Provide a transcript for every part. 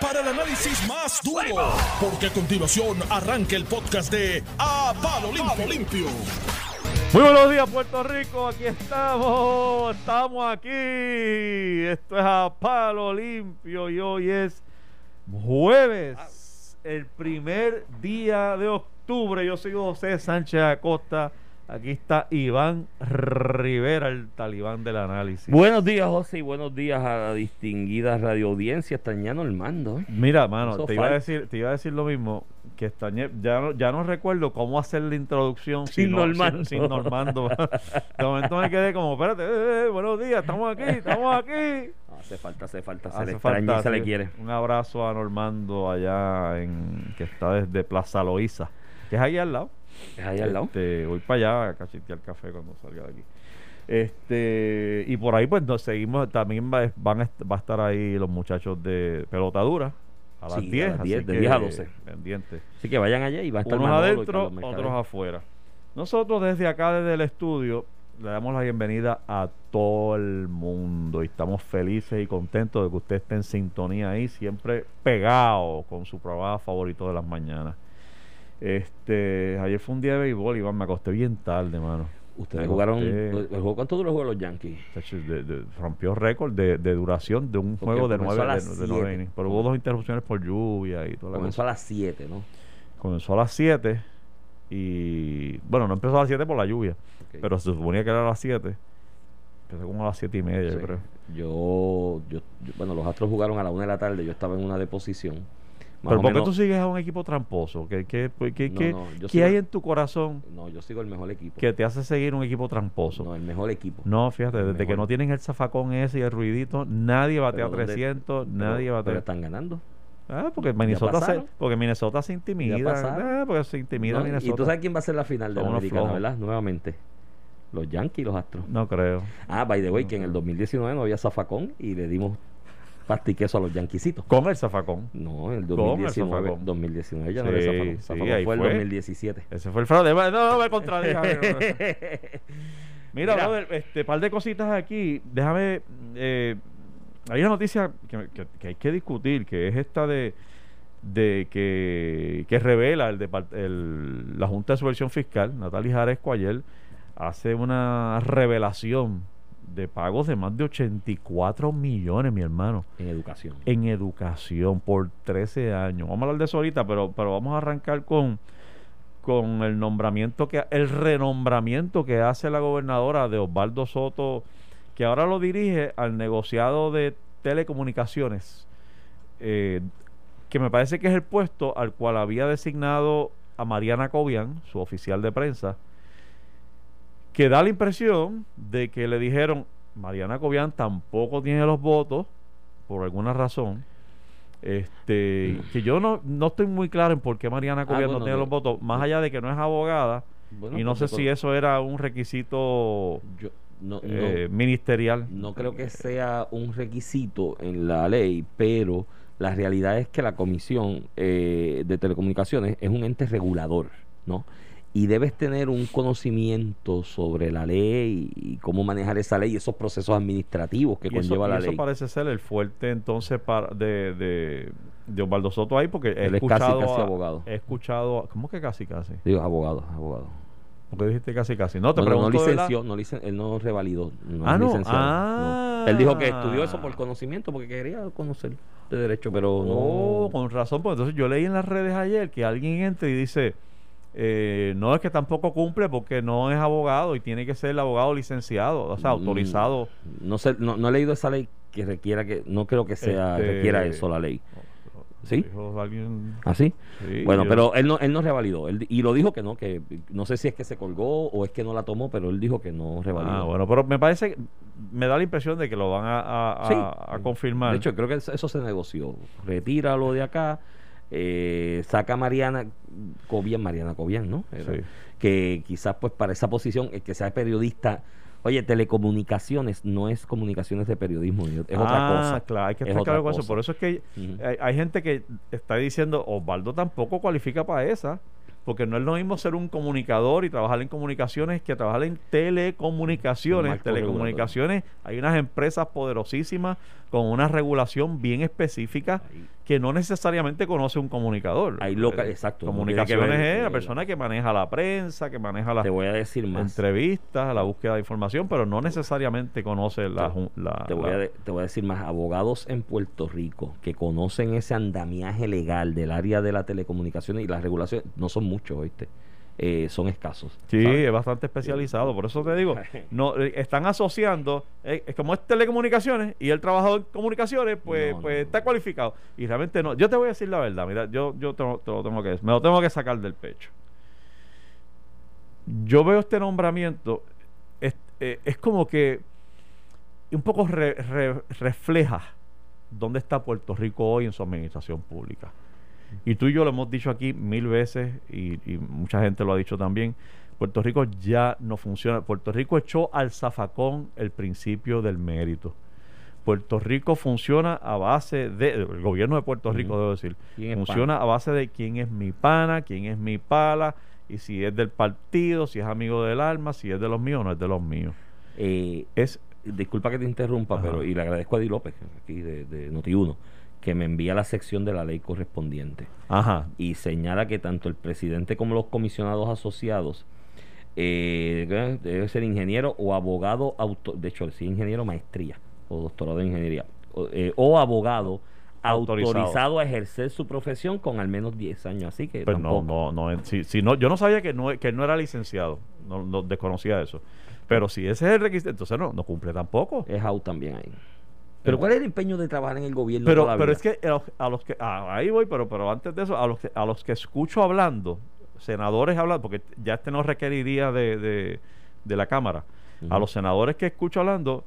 Para el análisis más duro, porque a continuación arranca el podcast de A Palo Limpio. Muy buenos días, Puerto Rico. Aquí estamos. Estamos aquí. Esto es a palo limpio y hoy es jueves, el primer día de octubre. Yo soy José Sánchez Acosta. Aquí está Iván Rivera, el talibán del análisis. Buenos días, José, y buenos días a la distinguida radioaudiencia. Extrañando el mando. ¿eh? Mira, mano, Eso te iba, a decir, te iba a decir lo mismo. Que extrañé, ya no, ya no recuerdo cómo hacer la introducción Sin no- Normando. Sin, sin Normando. De momento me quedé como, espérate, eh, eh, buenos días, estamos aquí, estamos aquí. Hace falta, hace falta, se Hace le extraña y falta, le quiere. Un abrazo a Normando allá en que está desde Plaza Loíza, que es ahí al lado. Es ahí al lado. Este, voy para allá a cachetear café cuando salga de aquí. Este, y por ahí pues nos seguimos, también va, van a, va a estar ahí los muchachos de pelotadura a las Sí, a 10, las así 10, de que 10 a 12. Pendientes. Así que vayan allá y va a estar Unos adentro, otros afuera. Nosotros desde acá, desde el estudio, le damos la bienvenida a todo el mundo y estamos felices y contentos de que usted esté en sintonía ahí, siempre pegado con su programa favorito de las mañanas. Este, ayer fue un día de béisbol, Iván, me acosté bien tarde, mano. Ustedes Me jugaron. el juego- ¿Cuánto duró el juego de los Yankees? De- de- rompió récord de, de duración de un Porque juego de nueve, de, nueve innings. Pero hubo dos interrupciones por lluvia y toda la Comenzó cosa. a las 7, ¿no? Comenzó a las 7 y... Bueno, no empezó a las 7 por la lluvia, pero se suponía que era a las 7. Empezó como a las 7 y media, yo creo. Yo, yo, yo- bueno, los Astros jugaron a la 1 de la tarde. Yo estaba en una deposición. Más Pero ¿por qué tú sigues a un equipo tramposo? ¿Qué, qué, pues, qué, No, qué- no, hay en tu corazón No, yo sigo el mejor equipo. que te hace seguir un equipo tramposo? No, el mejor equipo. No, fíjate, El desde que no tienen el zafacón ese y el ruidito, nadie batea Pero ¿dónde- 300, Pero- nadie pero batea... están ganando. Ah, porque Minnesota se, porque Minnesota se intimida. Ah, porque se intimida ¿no? Minnesota. Y tú sabes quién va a ser la final de la americana, flojos. ¿verdad? Nuevamente. Los Yankees y los Astros. No creo. Ah, by the way, que en el 2019 no había zafacón y le dimos pasta y queso a los yanquisitos. Con el zafacón. No, en el ¿Cómo el 2019, zafacón? 2019 ya no había zafacón. fue el fue. 2017. Ese fue el fraude. No, no me contradigas. Mira, Mira. brother, este par de cositas aquí. Déjame. eh, hay una noticia que, que- que hay que discutir, que es esta de de que, que revela el, el- la Junta de Subversión Fiscal, Natalia Jaresco ayer, hace una revelación de pagos de más de 84 millones, mi hermano. En educación. en educación por 13 años. Vamos a hablar de eso ahorita, pero, pero vamos a arrancar con, con el nombramiento que el renombramiento que hace la gobernadora de Osvaldo Soto, que ahora lo dirige al negociado de telecomunicaciones, eh, que me parece que es el puesto al cual había designado a Mariana Cobian, su oficial de prensa, que da la impresión de que le dijeron, Mariana Cobian tampoco tiene los votos, por alguna razón, este, que yo no, no estoy muy claro en por qué Mariana Cobian no bueno, tiene los votos, más allá de que no es abogada, Bueno, y no sé porque si eso era un requisito Yo, no, eh, no, ministerial. no creo que sea un requisito en la ley, pero la realidad es que la Comisión eh, de Telecomunicaciones es un ente regulador, ¿no? Y debes tener un conocimiento sobre la ley y cómo manejar esa ley y esos procesos administrativos que y eso, conlleva y la eso ley. parece ser el fuerte entonces para, de, de, de Osvaldo Soto ahí, porque he Él es casi, escuchado, casi a- abogado. he escuchado, a- ¿cómo que casi casi? Digo, abogado, abogado. ¿Por qué dijiste casi casi? No, te No, no, no pregunto de licenció, no licen- él no revalidó. No Ah, no. Ah. no. Él dijo que estudió eso por conocimiento, porque quería conocer de derecho, pero Oh, no. con razón, pues entonces yo leí en las redes ayer que alguien entra y dice, eh, no es que tampoco cumple porque no es abogado y tiene que ser el abogado licenciado, o sea, Mm, autorizado. No sé, no, no he leído esa ley que requiera que, no creo que sea, Este, requiera eso la ley. ¿Sí? ¿Así? sí, bueno, yo- pero él no, él no revalidó. Él, y lo dijo que no, que no sé si es que se colgó o es que no la tomó, pero él dijo que no revalidó. Ah, bueno, pero me parece, me da la impresión de que lo van a, a- a- Sí. a confirmar. De hecho, creo que eso se negoció. Retíralo de acá, eh, saca a Mariana Cobian, Mariana Cobian, ¿no? Era- Sí. Que quizás pues para esa posición, el que sea periodista, oye, telecomunicaciones no es comunicaciones de periodismo, es otra Ah, cosa. claro, hay que Es estar claro con eso. Por eso es que hay, hay gente que está diciendo, Osvaldo tampoco cualifica para esa, porque no es lo mismo ser un comunicador y trabajar en comunicaciones que trabajar en telecomunicaciones. Telecomunicaciones, hay unas empresas poderosísimas con una regulación bien específica Ahí- que no necesariamente conoce un comunicador. Ahí loca- Eh, exacto, Comunicaciones ver, es la persona que maneja la prensa, que maneja las Te voy a decir más. entrevistas, la búsqueda de información, pero no necesariamente conoce la... ju- la- Te voy, la- a, de- te voy a decir más, abogados en Puerto Rico que conocen ese andamiaje legal del área de la telecomunicación y las regulaciones, no son muchos, ¿oíste? Eh, son escasos. Sí, ¿sabes? es bastante especializado, por eso te digo, no eh, están asociando, eh, es como es telecomunicaciones y el trabajador en comunicaciones, pues, No, pues no, está cualificado. Y realmente no. Yo te voy a decir la verdad, mira, yo, yo te, lo- te lo tengo que, me lo tengo que sacar del pecho. Yo veo este nombramiento, es, eh, es como que un poco re- re- refleja dónde está Puerto Rico hoy en su administración pública. Y tú y yo lo hemos dicho aquí mil veces y, y mucha gente lo ha dicho también. Puerto Rico ya no funciona. Puerto Rico echó al zafacón el principio del mérito. Puerto Rico funciona a base de, el gobierno de Puerto Rico, debo decir, ¿Quién es funciona a base de quién es mi pana, quién es mi pala, y si es del partido, si es amigo del alma, si es de los míos o no es de los míos. Eh, Es disculpa que te interrumpa, Ajá. pero y le agradezco a Di López, aquí de, de Noti1, que me envía la sección de la ley correspondiente Ajá. y señala que tanto el presidente como los comisionados asociados eh, debe ser ingeniero o abogado, auto, de hecho, es ingeniero, maestría o doctorado en ingeniería, o, eh, o abogado Autorizado. autorizado. a ejercer su profesión con al menos 10 años. Así que Pues no, tampoco. no, no, si, si no, yo no sabía que no, que no era licenciado, no, no desconocía eso. Pero si ese es el requisito, entonces no, no cumple tampoco. es out también ahí. Pero ¿cuál es el empeño de trabajar en el gobierno? Pero, toda la pero vida? es que a los, que ah, ahí voy, pero, pero antes de eso, a los que, a los que escucho hablando, senadores hablando, porque ya este no requeriría de, de, de la Cámara, a los senadores que escucho hablando,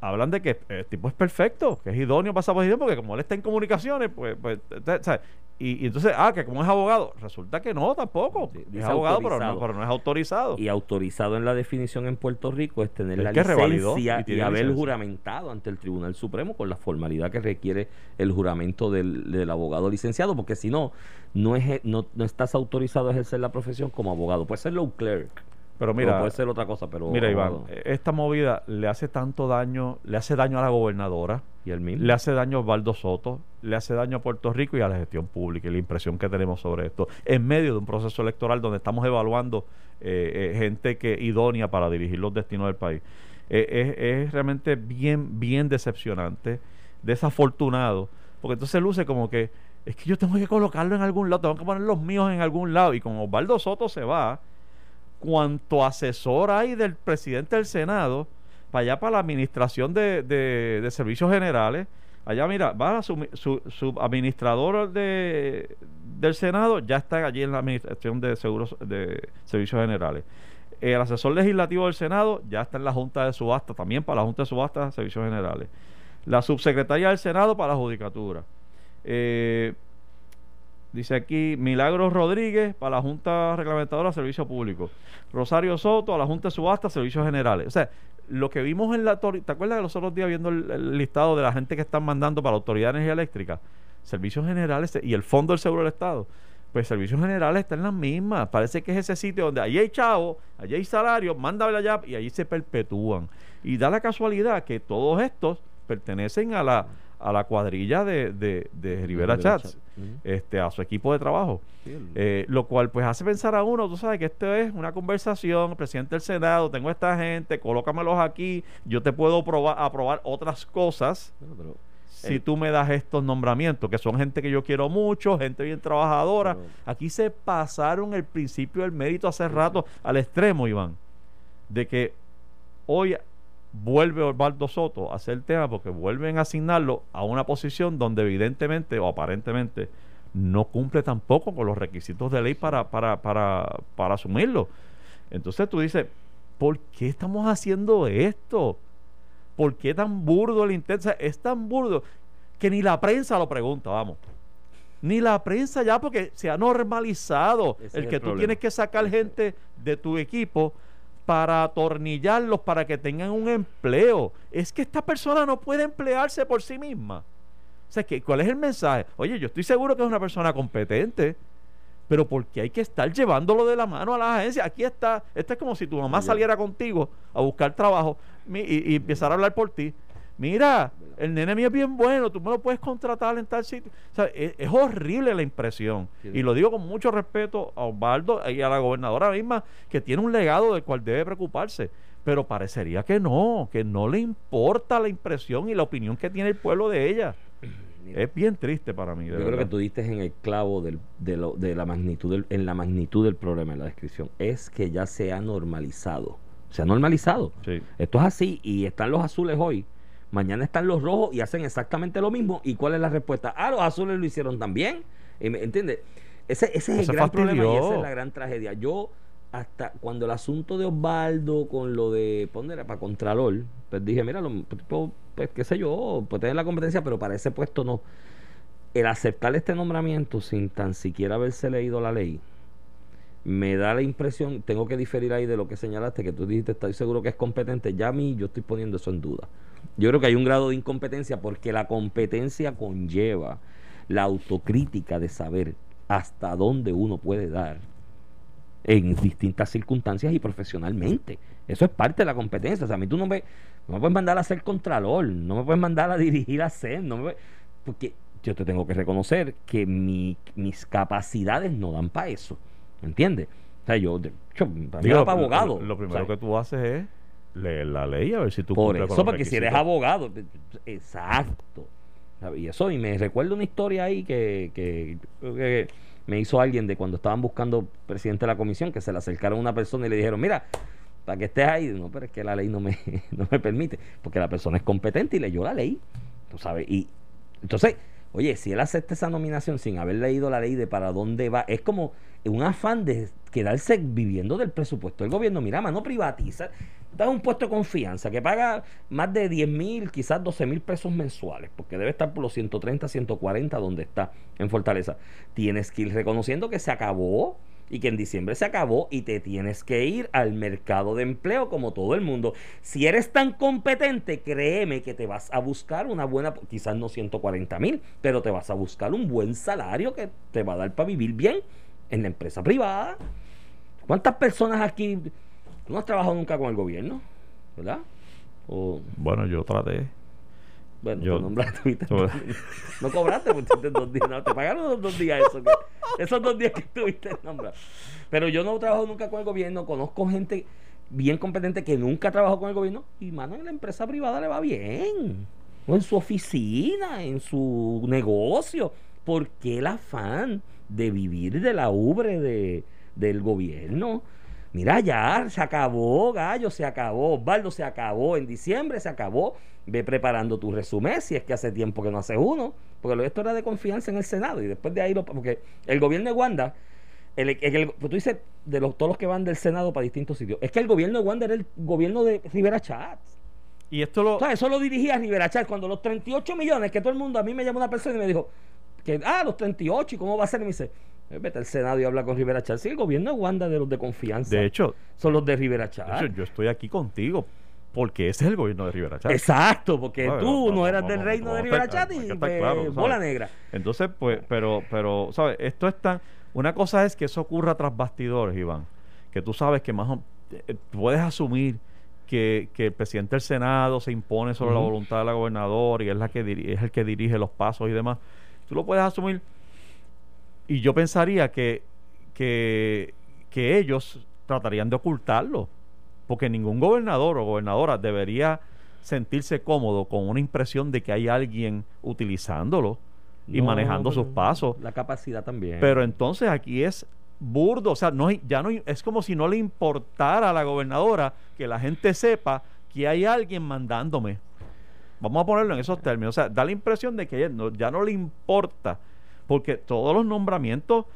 hablan de que el tipo es perfecto, que es idóneo para esa posición, porque como él está en comunicaciones, pues, pues ¿sabes? Y, y entonces, ah, que como es abogado, resulta que no tampoco. Sí, es dice abogado, pero no, pero no es autorizado. Y autorizado en la definición en Puerto Rico es tener Es la licencia y haber licencia. juramentado ante el Tribunal Supremo con la formalidad que requiere el juramento del, del abogado licenciado, porque si no, no, es, no, no estás autorizado a ejercer la profesión como abogado. Puede ser low clerk, pero mira, puede ser otra cosa, pero mira Iván, abogado. eh, esta movida le hace tanto daño, le hace daño a la gobernadora, y el mismo. le hace daño a Osvaldo Soto, le hace daño a Puerto Rico y a la gestión pública y la impresión que tenemos sobre esto, en medio de un proceso electoral donde estamos evaluando eh, eh, gente que idónea para dirigir los destinos del país. Eh, es, es realmente bien, bien decepcionante, desafortunado, porque entonces luce como que es que yo tengo que colocarlo en algún lado, tengo que poner los míos en algún lado, y con Osvaldo Soto se va, cuanto asesor hay del presidente del Senado para allá para la administración de, de- servicios generales. Allá, mira, va a su, su, su administrador de, del Senado, ya está allí en la administración de seguros de servicios generales. El asesor legislativo del Senado ya está en la Junta de Subasta, también para la Junta de Subasta de Servicios Generales. La subsecretaria del Senado para la Judicatura. Eh, Dice aquí Milagros Rodríguez para la Junta Reglamentadora de Servicios Públicos. Rosario Soto a la Junta de Subasta Servicios Generales. O sea, lo que vimos en la... ¿Te acuerdas de los otros días viendo el, listado de la gente que están mandando para la Autoridad de Energía Eléctrica? Servicios Generales y el Fondo del Seguro del Estado. Pues Servicios Generales están en las mismas. Parece que es ese sitio donde allí hay chavo, allí hay salario, mándale allá y allí se perpetúan. Y da la casualidad que todos estos pertenecen a la, a la cuadrilla de, de, de Rivera Chats este, a su equipo de trabajo. Eh, lo cual pues hace pensar a uno, tú sabes que esto es una conversación, el presidente del Senado, tengo esta gente, colócamelos aquí, yo te puedo probar, aprobar otras cosas Bueno, pero- si tú me das estos nombramientos, que son gente que yo quiero mucho, gente bien trabajadora. Pero- Aquí se pasaron el principio del mérito hace rato al extremo, Iván, de que hoy vuelve Osvaldo Soto a hacer el tema porque vuelven a asignarlo a una posición donde evidentemente o aparentemente no cumple tampoco con los requisitos de ley para, para, para, para asumirlo. Entonces tú dices, ¿por qué estamos haciendo esto? ¿Por qué tan burdo el intento? Es tan burdo que ni la prensa lo pregunta, vamos. Ni la prensa ya porque se ha normalizado Ese el que el tú problema. tienes que sacar gente de tu equipo para atornillarlos para que tengan un empleo. Es que esta persona no puede emplearse por sí misma. O sea, que, ¿cuál es el mensaje? Oye, yo estoy seguro que es una persona competente, pero ¿por qué hay que estar llevándolo de la mano a la agencia? Aquí está, esto es como si tu mamá saliera contigo a buscar trabajo y, y empezara a hablar por ti. Mira, el nene mío es bien bueno, tú me lo puedes contratar en tal sitio. O sea, es, es horrible la impresión. Sí. Y lo digo con mucho respeto a Osvaldo y a la gobernadora misma, que tiene un legado del cual debe preocuparse. Pero parecería que no, que no le importa la impresión y la opinión que tiene el pueblo de ella. Mira, Es bien triste para mí. de Yo creo que tú diste en el clavo del- de, lo- de la magnitud del- en la magnitud del problema en la descripción. Es que ya se ha normalizado. Se ha normalizado. Sí. Esto es así y están los azules hoy. Mañana están los rojos y hacen exactamente lo mismo. ¿Y cuál es la respuesta? Ah, los azules lo hicieron también. Me- ¿Entiendes? Ese, ese es el gran problema y esa es la gran tragedia. Yo, hasta cuando el asunto de Osvaldo con lo de poner para Contralor, pues dije, mira, lo, pues qué sé yo, pues tener la competencia, pero para ese puesto no. El aceptar este nombramiento sin tan siquiera haberse leído la ley, me da la impresión, tengo que diferir ahí de lo que señalaste, que tú dijiste, estoy seguro que es competente. Ya a mí, yo estoy poniendo eso en duda. Yo creo que hay un grado de incompetencia porque la competencia conlleva la autocrítica de saber hasta dónde uno puede dar en distintas circunstancias y profesionalmente. Eso es parte de la competencia. O sea, a mí tú no me, no me puedes mandar a ser contralor, no me puedes mandar a dirigir a ser, no me porque yo te tengo que reconocer que mi- mis capacidades no dan para eso. ¿Me entiendes? O sea, yo, hecho, para mí Digo, era para abogado. Lo, lo primero ¿sabes? que tú haces es leer la ley a ver si tú Por con eso, los porque si eres abogado, exacto. Y eso, y me recuerdo una historia ahí que, que me hizo alguien de cuando estaban buscando presidente de la comisión, que se le acercaron a una persona y le dijeron, mira, para que estés ahí, no, pero es que la ley no me, no me permite, porque la persona es competente y leyó la ley, tú sabes, y entonces, oye, si él acepta esa nominación sin haber leído la ley de para dónde va, es como un afán de quedarse viviendo del presupuesto del gobierno. Mira, mano, privatiza, da un puesto de confianza que paga más de 10 mil, quizás 12 mil pesos mensuales, porque debe estar por los 130, 140 donde está en Fortaleza. Tienes que ir reconociendo que se acabó y que en diciembre se acabó y te tienes que ir al mercado de empleo como todo el mundo. Si eres tan competente, créeme que te vas a buscar una buena, quizás no 140 mil, pero te vas a buscar un buen salario que te va a dar para vivir bien en la empresa privada. ¿Cuántas personas aquí... Tú no has trabajado nunca con el gobierno, ¿verdad? O, Bueno, yo traté. bueno, Yo- nombraste, yo- no cobraste porque dos días, no, te pagaron los dos días eso, que- esos dos días que estuviste nombrado. Pero yo no he trabajado nunca con el gobierno, conozco gente bien competente que nunca trabajó con el gobierno y mano en la empresa privada le va bien. O en su oficina, en su negocio. ¿Por qué el afán de vivir de la ubre de, del gobierno? Mira, ya se acabó, gallo, se acabó. Osvaldo se acabó. En diciembre se acabó. Ve preparando tu resumen si es que hace tiempo que no haces uno. Porque esto era de confianza en el Senado. Y después de ahí, lo, porque el gobierno de Wanda, el, el- el- pues tú dices de los, todos los que van del Senado para distintos sitios. Es que el gobierno de Wanda era el gobierno de Rivera Chats. Y esto lo. O sea, eso lo dirigía Rivera Chats. Cuando los 38 millones, que todo el mundo, a mí me llamó una persona y me dijo, que, ah, los 38, ¿y cómo va a ser? Y me dice, "Eh, vete al Senado y habla con Rivera Chats. Sí, el gobierno de Wanda de los de confianza. De hecho, son los de Rivera de hecho, yo estoy aquí contigo porque ese es el gobierno de Rivera Chats. Exacto, porque tú no eras del reino de Rivera Chats y pues, bola negra. Entonces, pues, pero, pero, ¿sabes? Esto es tan. Una cosa es que eso ocurra tras bastidores, Iván. Que tú sabes que más o- eh, puedes asumir que, que el presidente del Senado se impone sobre la voluntad de la gobernadora y es la que es el que dirige los pasos y demás. Tú lo puedes asumir. Y yo pensaría que, que, que ellos tratarían de ocultarlo. Porque ningún gobernador o gobernadora debería sentirse cómodo con una impresión de que hay alguien utilizándolo y No, manejando sus pasos. La capacidad también. Pero entonces aquí es burdo, o sea, no ya no es como si no le importara a la gobernadora que la gente sepa que hay alguien mandándome. Vamos a ponerlo en esos términos, o sea, da la impresión de que ella no- ya no le importa, porque todos los nombramientos,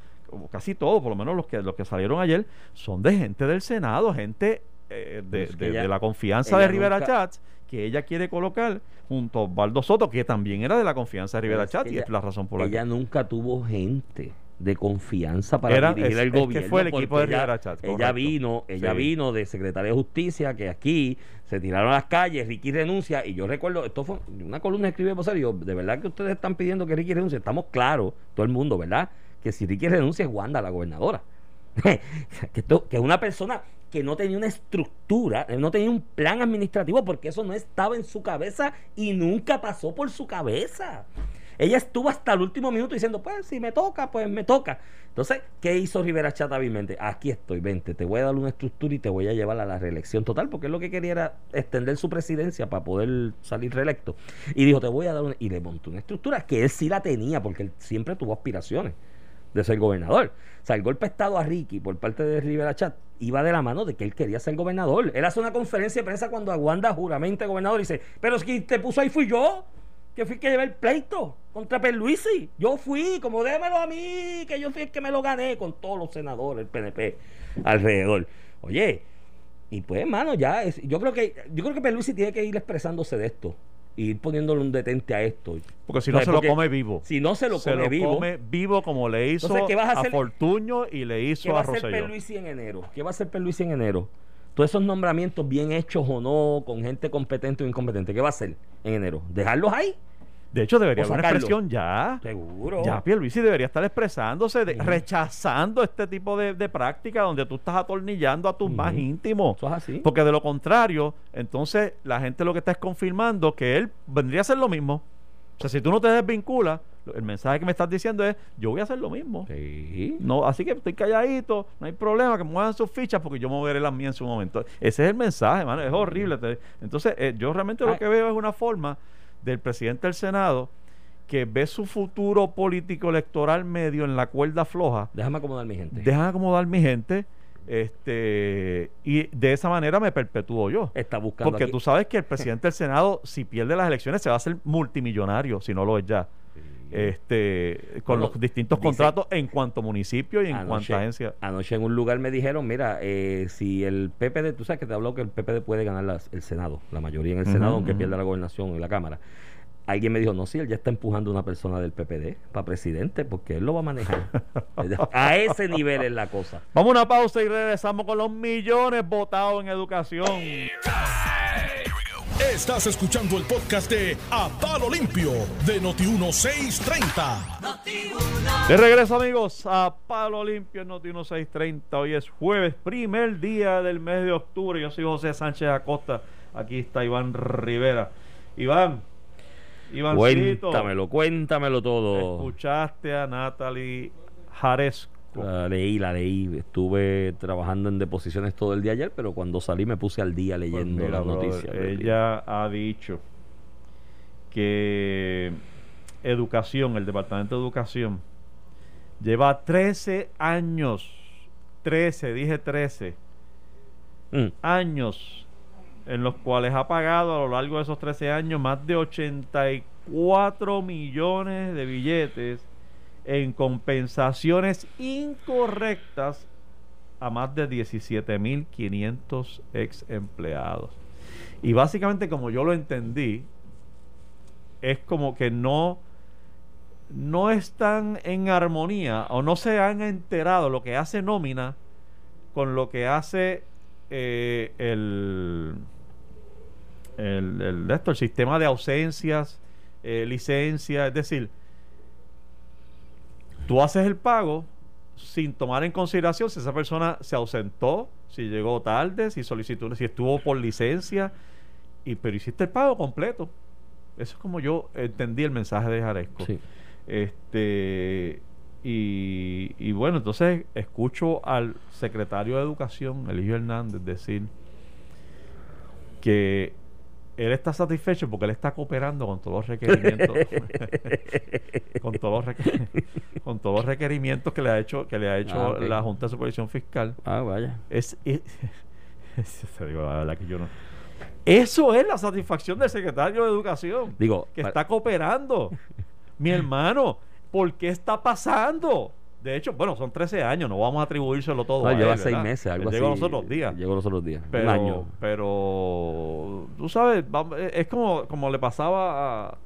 casi todos, por lo menos los que los que salieron ayer, son de gente del Senado, gente eh, de, Pues que de- ella- de la confianza de Rivera nunca- Chats que ella quiere colocar junto a Osvaldo Soto, que también era de la confianza de Rivera es Chats, y es la razón por la que ella nunca tuvo gente de confianza para Era- dirigir es- el que gobierno. fue el equipo porque de ella- Rivera vino, ella Sí. vino de secretaria de justicia, que aquí se tiraron a las calles, Ricky renuncia, y yo recuerdo, esto fue una columna y yo, de verdad que ustedes están pidiendo que Ricky renuncie, estamos claros, todo el mundo, ¿verdad? Que si Ricky renuncia es Wanda, la gobernadora. que, esto- que una persona que no tenía una estructura, él no tenía un plan administrativo porque eso no estaba en su cabeza y nunca pasó por su cabeza. Ella estuvo hasta el último minuto diciendo, pues si me toca, pues me toca. Entonces, ¿qué hizo Rivera Chat hábilmente? Aquí estoy, vente, te voy a dar una estructura y te voy a llevar a la reelección total, porque es lo que quería era extender su presidencia para poder salir reelecto. Y dijo, te voy a dar una... Y le montó una estructura que él sí la tenía, porque él siempre tuvo aspiraciones de ser gobernador. O sea, el golpe de Estado a Ricky por parte de Rivera Chat iba de la mano de que él quería ser gobernador. Él hace una conferencia de prensa cuando Aguanda juramenta gobernador y dice, pero si te puso ahí fui yo que fui que llevé el pleito contra Perluisi. Yo fui, como démelo a mí, que yo fui el que me lo gané con todos los senadores, el PNP alrededor. Oye, y pues, hermano, ya es, yo creo que yo creo que Perluisi tiene que ir expresándose de esto y ir poniéndole un detente a esto. Porque si no se lo come vivo. Si no se lo se come lo vivo. come vivo como le hizo Entonces, ¿qué vas a a, hacer? Fortuño y le ¿Qué hizo va a a hacer Rosselló. Perluisi en enero? ¿Qué va a hacer Perluisi en enero? Todos esos nombramientos bien hechos o no, con gente competente o incompetente, ¿qué va a hacer en enero? ¿Dejarlos ahí? De hecho, debería haber una expresión ya. Seguro. Ya Pierluisi debería estar expresándose, de- rechazando este tipo de, de práctica donde tú estás atornillando a tus más íntimos. Eso es así. Porque de lo contrario, entonces la gente lo que está es confirmando que él vendría a hacer lo mismo. O sea, si tú no te desvinculas, el mensaje que me estás diciendo es, yo voy a hacer lo mismo. Sí. No, así que estoy calladito, no hay problema, que muevan sus fichas porque yo moveré las mías en su momento. Ese es el mensaje, mano, es horrible. Entonces, eh, yo realmente lo Ay. que veo es una forma del presidente del Senado que ve su futuro político electoral medio en la cuerda floja. Déjame acomodar mi gente. Dejan acomodar mi gente este y de esa manera me perpetúo yo. Está buscando Porque aquí- tú sabes que el presidente del Senado, si pierde las elecciones, se va a hacer multimillonario, si no lo es ya. Este, con Bueno, los distintos dice- contratos en cuanto municipio y en Anoche- cuanto agencia. Anoche en un lugar me dijeron, mira, eh, si el PPD, tú sabes que te habló que el PPD puede ganar las- el Senado, la mayoría en el Senado, aunque pierda la gobernación en la Cámara. Alguien me dijo, no, si él ya está empujando a una persona del PPD para presidente, porque él lo va a manejar. a ese nivel es la cosa. Vamos a una pausa y regresamos con los millones votados en educación. Estás escuchando el podcast de A Palo Limpio de Noti1630. De regreso amigos a Palo Limpio en Noti 1630. Hoy es jueves, primer día del mes de octubre. Yo soy José Sánchez Acosta. Aquí está Iván Rivera. Iván, Ivancito. Cuéntamelo, cuéntamelo todo. Escuchaste a Natalie Jaresco. La leí, la leí. Estuve trabajando en deposiciones todo el día ayer, pero cuando salí me puse al día Pues leyendo mira, las brother, noticias. del día. ella ha dicho que educación, el Departamento de Educación, lleva 13 años, 13, dije 13, Mm. años en los cuales ha pagado a lo largo de esos 13 años más de 84 millones de billetes en compensaciones incorrectas a más de 17.500 ex empleados. Y básicamente como yo lo entendí, es como que no no están en armonía o no se han enterado lo que hace nómina con lo que hace eh, el, el, el, de esto, el sistema de ausencias, eh, licencias, es decir, tú haces el pago sin tomar en consideración si esa persona se ausentó, si llegó tarde, si solicitó, si estuvo por licencia, y pero hiciste el pago completo. Eso es como yo entendí el mensaje de Jaresco. Sí. Este y, y bueno, entonces escucho al secretario de Educación, Eligio Hernández, decir que él está satisfecho porque él está cooperando con todos los requerimientos con todos los con todos los requerimientos que le ha hecho que le ha hecho Ah, ok. la Junta de Supervisión Fiscal Ah, vaya. es, es- te digo la verdad que yo no eso es la satisfacción del secretario de Educación Digo, que está cooperando. Mi hermano, ¿por qué está pasando? De hecho, bueno, son 13 años, no vamos a atribuírselo todo. no, a lleva él, meses, algo así. Llegó los otros días. Llegó los otros días. Pero, Un año. pero tú sabes, vam- es como, como le pasaba a,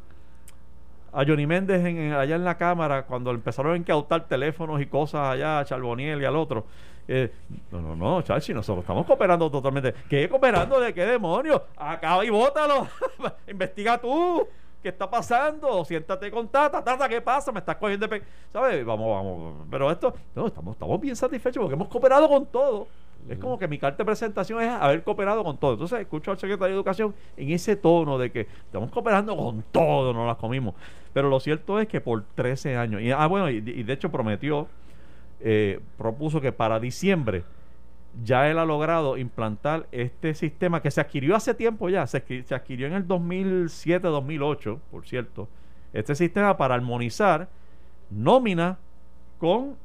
a Johnny Méndez en- en- allá en la cámara cuando empezaron a incautar teléfonos y cosas allá a Charboniel y al otro. Eh, no, no, no, Chachi, nosotros estamos cooperando totalmente. ¿Qué cooperando de qué demonios? Acaba y bótalo. Investiga tú. ¿Qué está pasando? Siéntate con Tata. Tata, ¿qué pasa? Me estás cogiendo de ¿Sabes? Vamos, vamos. Pero esto, no, estamos, estamos bien satisfechos porque hemos cooperado con todo. Es como que mi carta de presentación es haber cooperado con todo. Entonces escucho al secretario de Educación en ese tono de que estamos cooperando con todo, no las comimos. Pero lo cierto es que por 13 años, y, ah, bueno, y, y de hecho prometió, eh, propuso que para diciembre ya él ha logrado implantar este sistema que se adquirió hace tiempo ya, se, se adquirió en el 2007-2008, por cierto, este sistema para armonizar nómina con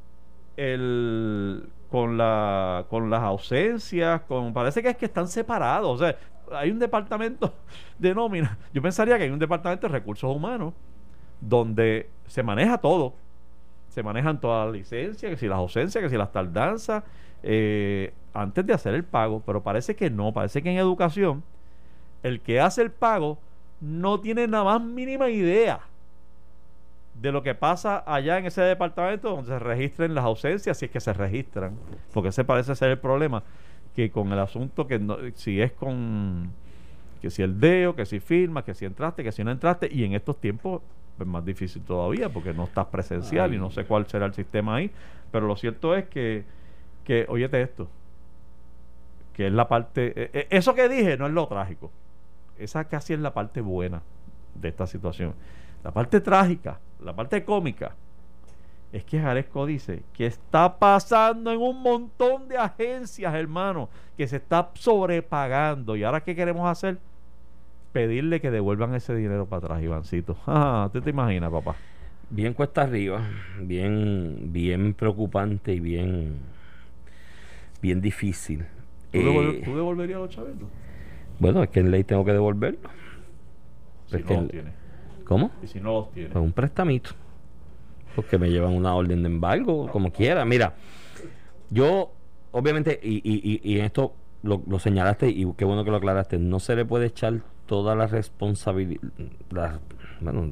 el con la con las ausencias, parece que es que están separados, o sea, hay un departamento de nómina. Yo pensaría que hay un departamento de recursos humanos donde se maneja todo. Se manejan todas las licencias, que si las ausencias, que si las tardanzas, eh, antes de hacer el pago. Pero parece que no, parece que en educación el que hace el pago no tiene nada más mínima idea de lo que pasa allá en ese departamento donde se registren las ausencias, si es que se registran, porque ese parece ser el problema, que con el asunto que no- si es con que si el deo, que si firma, que si entraste, que si no entraste, y en estos tiempos es más difícil todavía porque no estás presencial y no sé cuál será el sistema ahí, pero lo cierto es que, que óyete esto, que es la parte, eh, eh, eso que dije no es lo trágico, esa casi es la parte buena de esta situación. La parte trágica, la parte cómica, es que Jaresco dice que está pasando en un montón de agencias, hermano, que se está sobrepagando. ¿Y ahora qué queremos hacer? Pedirle que devuelvan ese dinero para atrás, Ivancito. Ah, ¿Tú te imaginas, papá? Bien cuesta arriba, bien, bien preocupante y bien, bien difícil. ¿Tú, Eh, tú devolverías los chavitos? bueno, es que en ley tengo que devolverlo. Si no los tienes. ¿Cómo? Y si no los tienes. Pues un prestamito. Porque me llevan una orden de embargo, como quiera. Mira, yo, obviamente, y, y, y, y en esto lo, lo señalaste y qué bueno que lo aclaraste, no se le puede echar toda la responsabilidad. Bueno,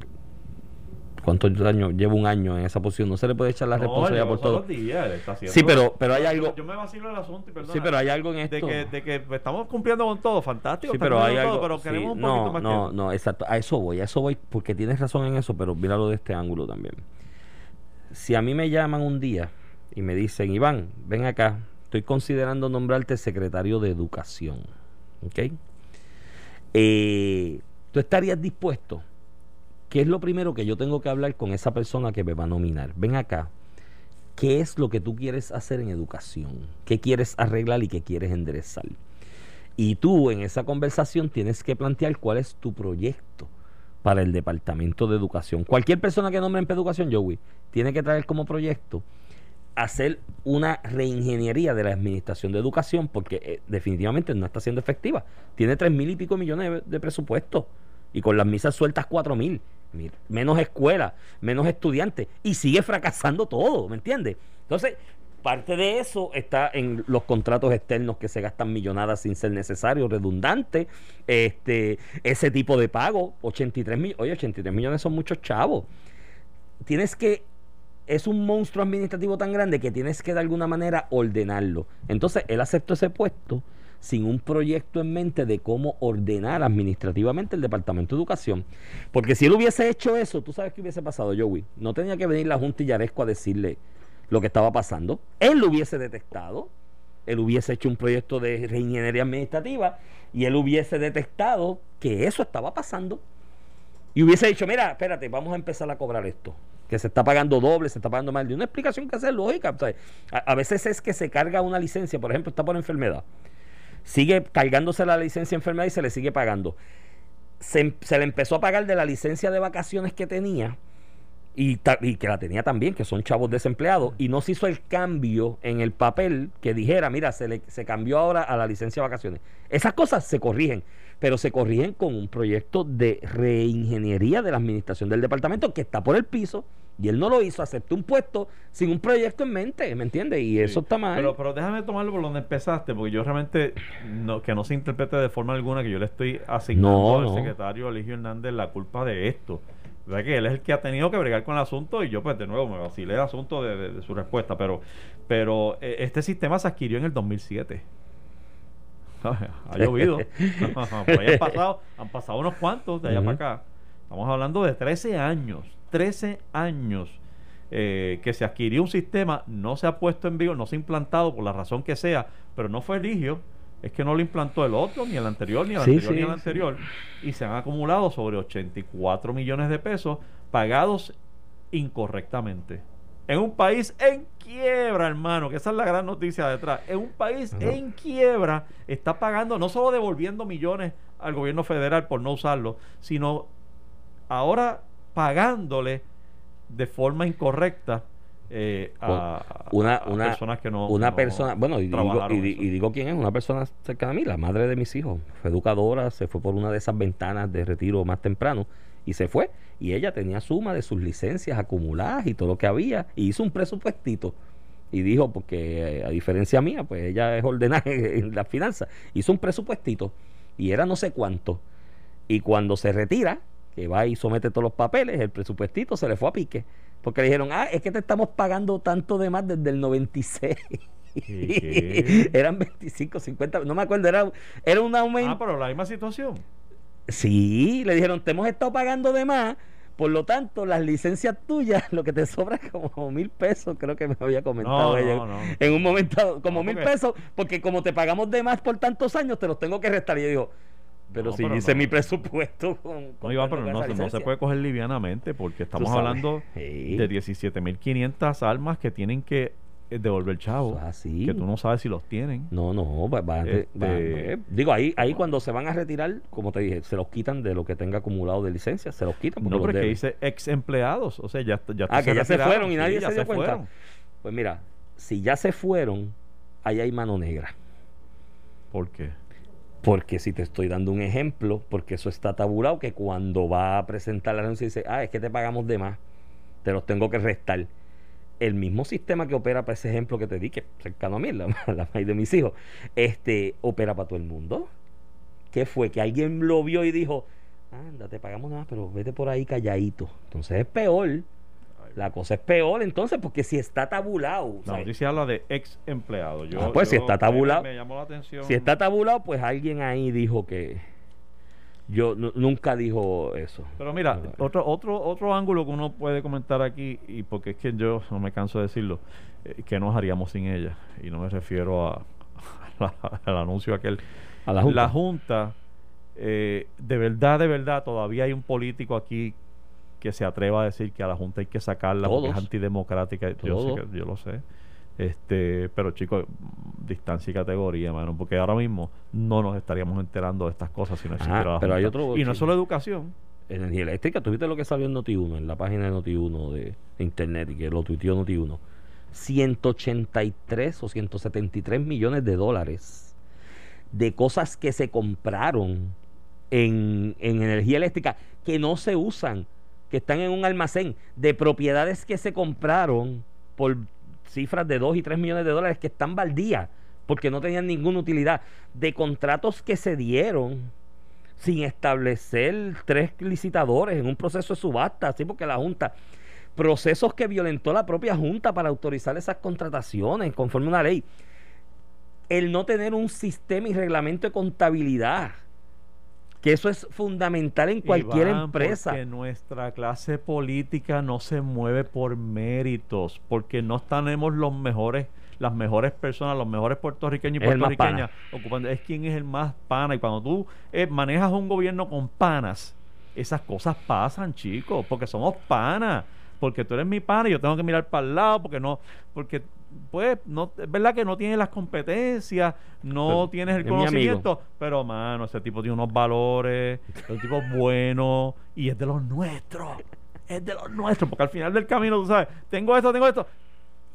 ¿cuántos años? Llevo un año en esa posición. No se le puede echar la No, responsabilidad por todo. días, está Sí, pero, pero hay algo. Yo me vacilo el asunto y perdona. Sí, pero hay algo en de esto. que, de que estamos cumpliendo con todo, fantástico. Sí, pero hay algo. todo, pero sí, queremos un poquito no, más no, que no, exacto. A eso voy, a eso voy, porque tienes razón en eso, pero míralo de este ángulo también. Si a mí me llaman un día y me dicen, Iván, ven acá, estoy considerando nombrarte secretario de Educación. ¿Ok? Eh, ¿Tú estarías dispuesto? ¿Qué es lo primero que yo tengo que hablar con esa persona que me va a nominar? Ven acá. ¿Qué es lo que tú quieres hacer en educación? ¿Qué quieres arreglar y qué quieres enderezar? Y tú en esa conversación tienes que plantear cuál es tu proyecto para el Departamento de Educación. Cualquier persona que nombre en Educación, Joey, tiene que traer como proyecto hacer una reingeniería de la Administración de Educación porque eh, definitivamente no está siendo efectiva. Tiene tres mil y pico millones de, de presupuesto y con las misas sueltas cuatro mil. Menos escuelas, menos estudiantes y sigue fracasando todo, ¿me entiendes? Entonces, parte de eso está en los contratos externos que se gastan millonadas sin ser necesario, redundante, este, ese tipo de pago, 83 millones, oye, 83 millones son muchos chavos. Tienes que es un monstruo administrativo tan grande que tienes que de alguna manera ordenarlo. Entonces, él aceptó ese puesto sin un proyecto en mente de cómo ordenar administrativamente el Departamento de Educación. Porque si él hubiese hecho eso, tú sabes qué hubiese pasado, Joey. No tenía que venir la Junta y Yaresco a decirle lo que estaba pasando. Él lo hubiese detectado. Él hubiese hecho un proyecto de reingeniería administrativa y él hubiese detectado que eso estaba pasando. Y hubiese dicho, mira, espérate, vamos a empezar a cobrar esto. Que se está pagando doble, se está pagando mal. De una explicación que hace lógica. a veces es que se carga una licencia, por ejemplo, está por enfermedad. Sigue cargándose la licencia de enfermedad y se le sigue pagando. Se, em- se le empezó a pagar de la licencia de vacaciones que tenía y, y que la tenía también, que son chavos desempleados, y no se hizo el cambio en el papel que dijera, mira, se, le, se cambió ahora a la licencia de vacaciones. Esas cosas se corrigen, pero se corrigen con un proyecto de reingeniería de la administración del departamento que está por el piso, y él no lo hizo, aceptó un puesto sin un proyecto en mente, ¿me entiendes? Y eso está mal. Pero, pero déjame tomarlo por donde empezaste, porque yo realmente, no, que no se interprete de forma alguna que yo le estoy asignando No, al no. secretario Eligio Hernández la culpa de esto. ¿Verdad que él es el que ha tenido que bregar con el asunto y yo pues de nuevo me vacilé el asunto de, de- de su respuesta, pero, pero eh, este sistema se adquirió en el 2007. ha llovido. Por ahí han pasado, han pasado unos cuantos de allá para acá. Estamos hablando de 13 años. 13 años eh, que se adquirió un sistema, no se ha puesto en vigor, no se ha implantado por la razón que sea, pero no fue Eligio, es que no lo implantó el otro, ni el anterior, ni el Sí, anterior, sí, ni el sí. anterior. Y se han acumulado sobre 84 millones de pesos pagados incorrectamente. En un país en quiebra, hermano, que esa es la gran noticia detrás. En un país Ajá. en quiebra está pagando, no solo devolviendo millones al gobierno federal por no usarlo, sino ahora pagándole de forma incorrecta eh, a, Una- a una- personas que no. una no persona, bueno, digo, y digo quién es, una persona cercana a mí, la madre de mis hijos. Fue educadora, se fue por una de esas ventanas de retiro más temprano y se fue. Y ella tenía suma de sus licencias acumuladas y todo lo que había y hizo un presupuestito. Y dijo, porque eh, a diferencia mía, pues ella es ordenada en las finanzas, hizo un presupuestito y era no sé cuánto. Y cuando se retira, que va y somete todos los papeles, el presupuestito se le fue a pique. Porque le dijeron, ah, es que te estamos pagando tanto de más desde el 96. ¿Qué? Eran 25, 50, no me acuerdo, era, era un aumento. Ah, pero la misma situación. Sí, le dijeron, te hemos estado pagando de más, por lo tanto, las licencias tuyas, lo que te sobra es como mil pesos, creo que me había comentado No, ella. no, no. En un momento, como mil pesos, porque como te pagamos de más por tantos años, te los tengo que restar. Y yo digo, pero No, si pero hice no. mi presupuesto con. con No, Iván, pero no, se- no se puede coger livianamente porque estamos hablando Sí. de 17.500 almas que tienen que eh, devolver chavo. Así. Que tú no sabes si los tienen. No, no, va- va- Este- va- eh, digo, ahí, ahí cuando se van a retirar, como te dije, se los quitan de lo que tenga acumulado de licencia, se los quitan. porque No, pero es que dice ex empleados. O sea, ya, ya, Ah, que ya se fueron y nadie Sí, se dio cuenta. fueron. Pues mira, si ya se fueron, ahí hay mano negra. ¿Por qué? Porque si te estoy dando un ejemplo, porque eso está tabulado, que cuando va a presentar la anuncio dice, ah, es que te pagamos de más, te los tengo que restar. El mismo sistema que opera para ese ejemplo que te di, que cercano a mí, la, la maíz de mis hijos, este, opera para todo el mundo. ¿Qué fue? Que alguien lo vio y dijo, anda, te pagamos nada, pero vete por ahí calladito. Entonces es peor. La cosa es peor entonces, porque si está tabulado. La noticia habla de ex empleado. Yo, Ah, pues, si está mí tabulado- Me, llamó la atención. Si está tabulado, pues alguien ahí dijo que. Yo nu- nunca dijo eso. Pero mira, otro, otro, otro ángulo que uno puede comentar aquí, y porque es que yo no me canso de decirlo, eh, que nos haríamos sin ella. Y no me refiero a, al anuncio aquel. A la Junta. La Junta, eh, de verdad, de verdad, todavía hay un político aquí que se atreva a decir que a la Junta hay que sacarla porque es Todos. antidemocrática. Yo, sé Todos. que- yo lo sé. Este, pero chicos, distancia y categoría, mano, porque ahora mismo no nos estaríamos enterando de estas cosas si no existiera la pero hay otro Y no chisme. solo educación. Energía eléctrica, tuviste lo que salió en Noti1, en la página de Noti1 de, de internet, y que lo tuiteó Noti1. 183 o 173 millones de dólares de cosas que se compraron en, en energía eléctrica que no se usan, que están en un almacén, de propiedades que se compraron por cifras de 2 y 3 millones de dólares que están baldías porque no tenían ninguna utilidad, de contratos que se dieron sin establecer tres licitadores en un proceso de subasta, así porque la Junta, procesos que violentó la propia Junta para autorizar esas contrataciones conforme a una ley. El no tener un sistema y reglamento de contabilidad, que eso es fundamental en cualquier Iván, empresa. Porque nuestra clase política no se mueve por méritos, porque no tenemos los mejores, las mejores personas, los mejores puertorriqueños y puertorriqueñas ocupando. Es quien es el más pana. Y cuando tú eh, manejas un gobierno con panas, esas cosas pasan, chicos, porque somos panas. Porque tú eres mi pana y yo tengo que mirar para el lado, porque no, porque pues no, es verdad que no tienes las competencias, no Pero tienes el conocimiento, pero mano, ese tipo tiene unos valores, es un tipo bueno y es de los nuestros. Es de los nuestros, porque al final del camino, tú sabes, tengo esto, tengo esto,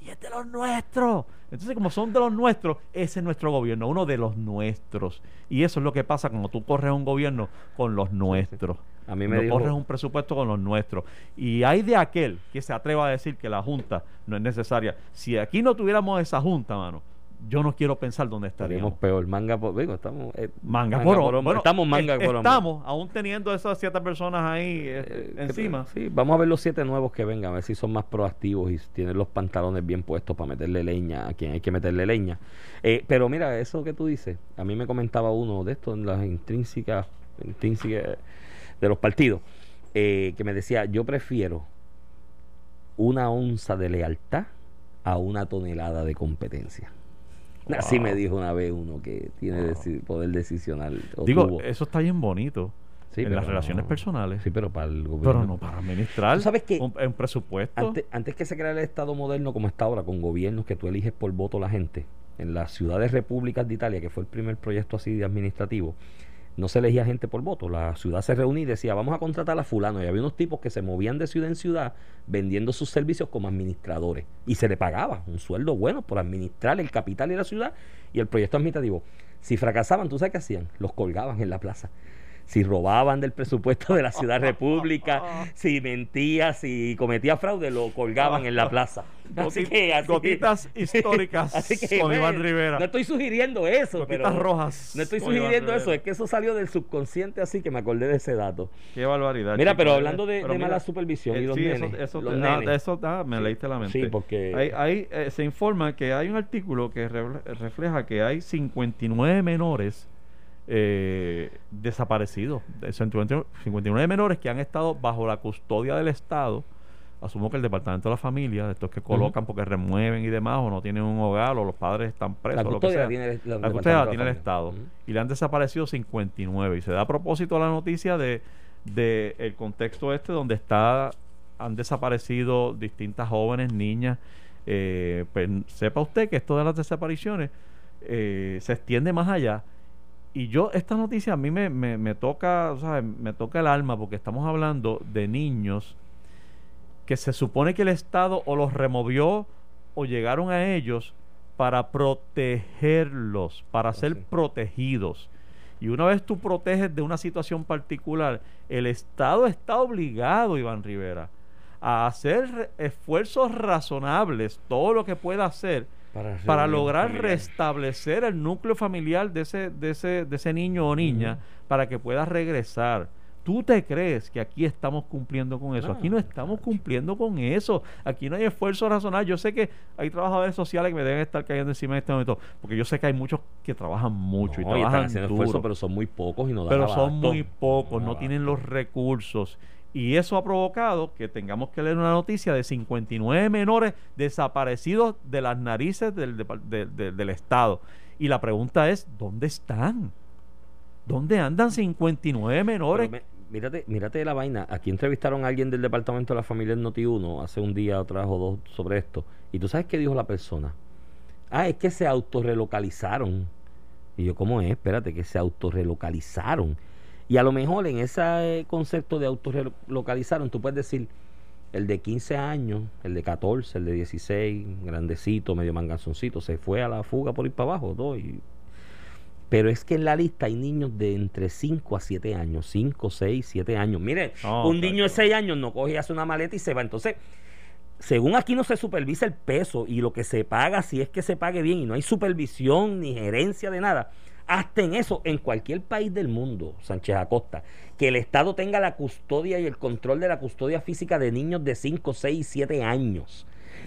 y es de los nuestros. Entonces, como son de los nuestros, ese es nuestro gobierno, uno de los nuestros. Y eso es lo que pasa cuando tú corres un gobierno con los nuestros. A mí me no dijo- corres un presupuesto con los nuestros. Y hay de aquel que se atreva a decir que la Junta no es necesaria. Si aquí no tuviéramos esa Junta, mano, yo no quiero pensar dónde Estaríamos estaríamos. peor, manga por. Digo, estamos. eh, Manga, por hombro. Bueno, estamos manga es- por hombro. Estamos, aún teniendo esas siete personas ahí eh, Eh, que- encima. Sí, vamos a ver los siete nuevos que vengan, a ver si son más proactivos y tienen los pantalones bien puestos para meterle leña a quien hay que meterle leña. Eh, pero mira, eso que tú dices, a mí me comentaba uno de estos en las intrínsecas, intrínsecas de los partidos, eh, que me decía, yo prefiero una onza de lealtad a una tonelada de competencia. Así me dijo una vez uno que tiene Wow. deci- poder decisional. Digo, eso está bien bonito Sí, en las relaciones no. personales. Sí, pero para el gobierno. Pero no para administrar ¿Tú sabes qué? un, un presupuesto. Antes, antes que se creara el Estado moderno como está ahora, con gobiernos que tú eliges por voto la gente, en las ciudades repúblicas de Italia, que fue el primer proyecto así de administrativo, no se elegía gente por voto. La ciudad se reunía y decía, vamos a contratar a fulano. Y había unos tipos que se movían de ciudad en ciudad vendiendo sus servicios como administradores. Y se le pagaba un sueldo bueno por administrar el capital y la ciudad y el proyecto administrativo. Si fracasaban, ¿tú sabes qué hacían? Los colgaban en la plaza. Si robaban del presupuesto de la ciudad república, si mentía, si cometía fraude, lo colgaban en la plaza. Así que, así- gotitas históricas Así que, con Iván Rivera. No estoy sugiriendo eso, Gotitas pero rojas. no estoy sugiriendo eso, es que eso salió del subconsciente así que me acordé de ese dato. Qué barbaridad. Mira, chico. pero hablando de, Pero de mira, mala supervisión y eh, los sí, eso- nenes. eso, los ah, nenes. eso, ah, me Sí. leíste la mente. Sí, porque- Hay, hay, eh, se informa que hay un artículo que refle- refleja que hay 59 menores eh, desaparecidos. De 59 59 menores que han estado bajo la custodia del Estado. Asumo que el Departamento de la Familia, de estos que colocan porque remueven y demás, o no tienen un hogar, o los padres están presos. la lo que custodia sea. la tiene el, La Departamento custodia de la la tiene el Familia. Estado. Y le han desaparecido 59. Y se da a propósito la noticia de, de el contexto este donde está han desaparecido distintas jóvenes, niñas. Eh, pues, sepa usted que esto de las desapariciones eh, se extiende más allá. Y yo, esta noticia a mí me, me, me toca, ¿sabes? me toca el alma porque estamos hablando de niños que se supone que el Estado o los removió o llegaron a ellos para protegerlos, para ser protegidos. Y una vez tú proteges de una situación particular, el Estado está obligado, Iván Rivera, a hacer esfuerzos razonables, todo lo que pueda hacer, Para, lograr restablecer el núcleo familiar de ese, de ese, de ese niño o niña para que pueda regresar. ¿Tú te crees que aquí estamos cumpliendo con eso? No, aquí no estamos cumpliendo con eso. Aquí no hay esfuerzo razonable. Yo sé que hay trabajadores sociales que me deben estar cayendo encima en este momento, porque yo sé que hay muchos que trabajan mucho y No, y están trabajan haciendo duro, esfuerzo, pero son muy pocos y no dan pero son muy pocos, no tienen los recursos. Y eso ha provocado que tengamos que leer una noticia de 59 menores desaparecidos de las narices del, del Estado. Y la pregunta es, ¿dónde están? ¿Dónde andan 59 Pero menores? me- mírate, mírate la vaina. Aquí entrevistaron a alguien del departamento de la familia en Noti1 hace un día atrás o dos sobre esto. Y tú sabes qué dijo la persona. Ah, es que se autorrelocalizaron. Y yo, ¿cómo es? Espérate, que se autorrelocalizaron. Y a lo mejor en ese eh, concepto de autorrelocalizaron, tú puedes decir el de 15 años, el de 14, el de 16, grandecito, medio manganzoncito, se fue a la fuga por ir para abajo. todo, y pero es que en la lista hay niños de entre 5 a 7 años, 5, 6, 7 años. Mire, un niño de tacho. 6 años no coge y hace una maleta y se va. Entonces, según aquí no se supervisa el peso y lo que se paga, si es que se pague bien y no hay supervisión ni gerencia de nada, hasta en eso, en cualquier país del mundo, Sánchez Acosta, que el Estado tenga la custodia y el control de la custodia física de niños de 5, 6, 7 años,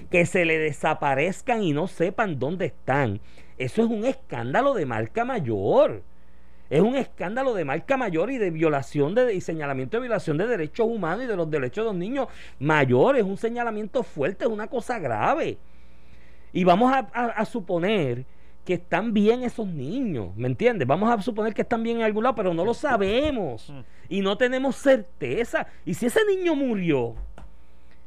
que se le desaparezcan y no sepan dónde están, eso es un escándalo de marca mayor. Es un escándalo de marca mayor y de violación de, y señalamiento de violación de derechos humanos y de los derechos de los niños mayores. Es un señalamiento fuerte, es una cosa grave. Y vamos a, suponer que están bien esos niños, ¿me entiendes? Vamos a suponer que están bien en algún lado, pero no lo sabemos. Y no tenemos certeza. Y si ese niño murió,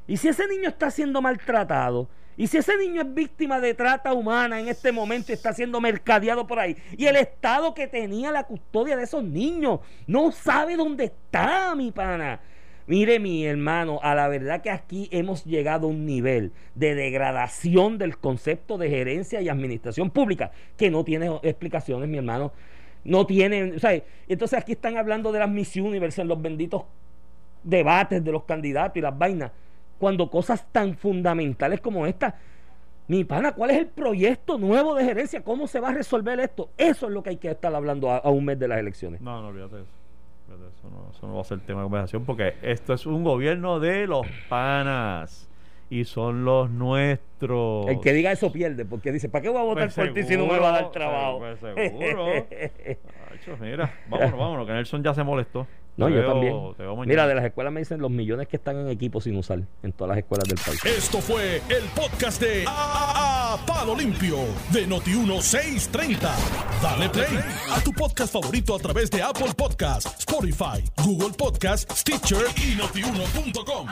y si ese niño está siendo maltratado, y si ese niño es víctima de trata humana en este momento y está siendo mercadeado por ahí, y el Estado que tenía la custodia de esos niños no sabe dónde está, mi pana. Mire, mi hermano, a la verdad que aquí hemos llegado a un nivel de degradación del concepto de gerencia y administración pública que no tiene explicaciones, mi hermano. No tiene, o entonces aquí están hablando de las Miss Universe en los benditos debates de los candidatos y las vainas, cuando cosas tan fundamentales como esta, mi pana, ¿cuál es el proyecto nuevo de gerencia? ¿Cómo se va a resolver esto? Eso es lo que hay que estar hablando a, a un mes de las elecciones. No, no, olvídate eso. Eso, no, eso no va a ser tema de conversación porque esto es un gobierno de los panas y son los nuestros. El que diga eso pierde, porque dice, ¿para qué voy a votar Pues por ti si no me va a dar trabajo? Pues seguro. Acho, mira, vámonos, vámonos, que Nelson ya se molestó. No, yo también. Mira, de las escuelas me dicen los millones que están en equipo sin usar en todas las escuelas del país. Esto fue el podcast de AAA Palo Limpio de Noti1630. Dale play a tu podcast favorito a través de Apple Podcasts, Spotify, Google Podcasts, Stitcher y notiuno.com.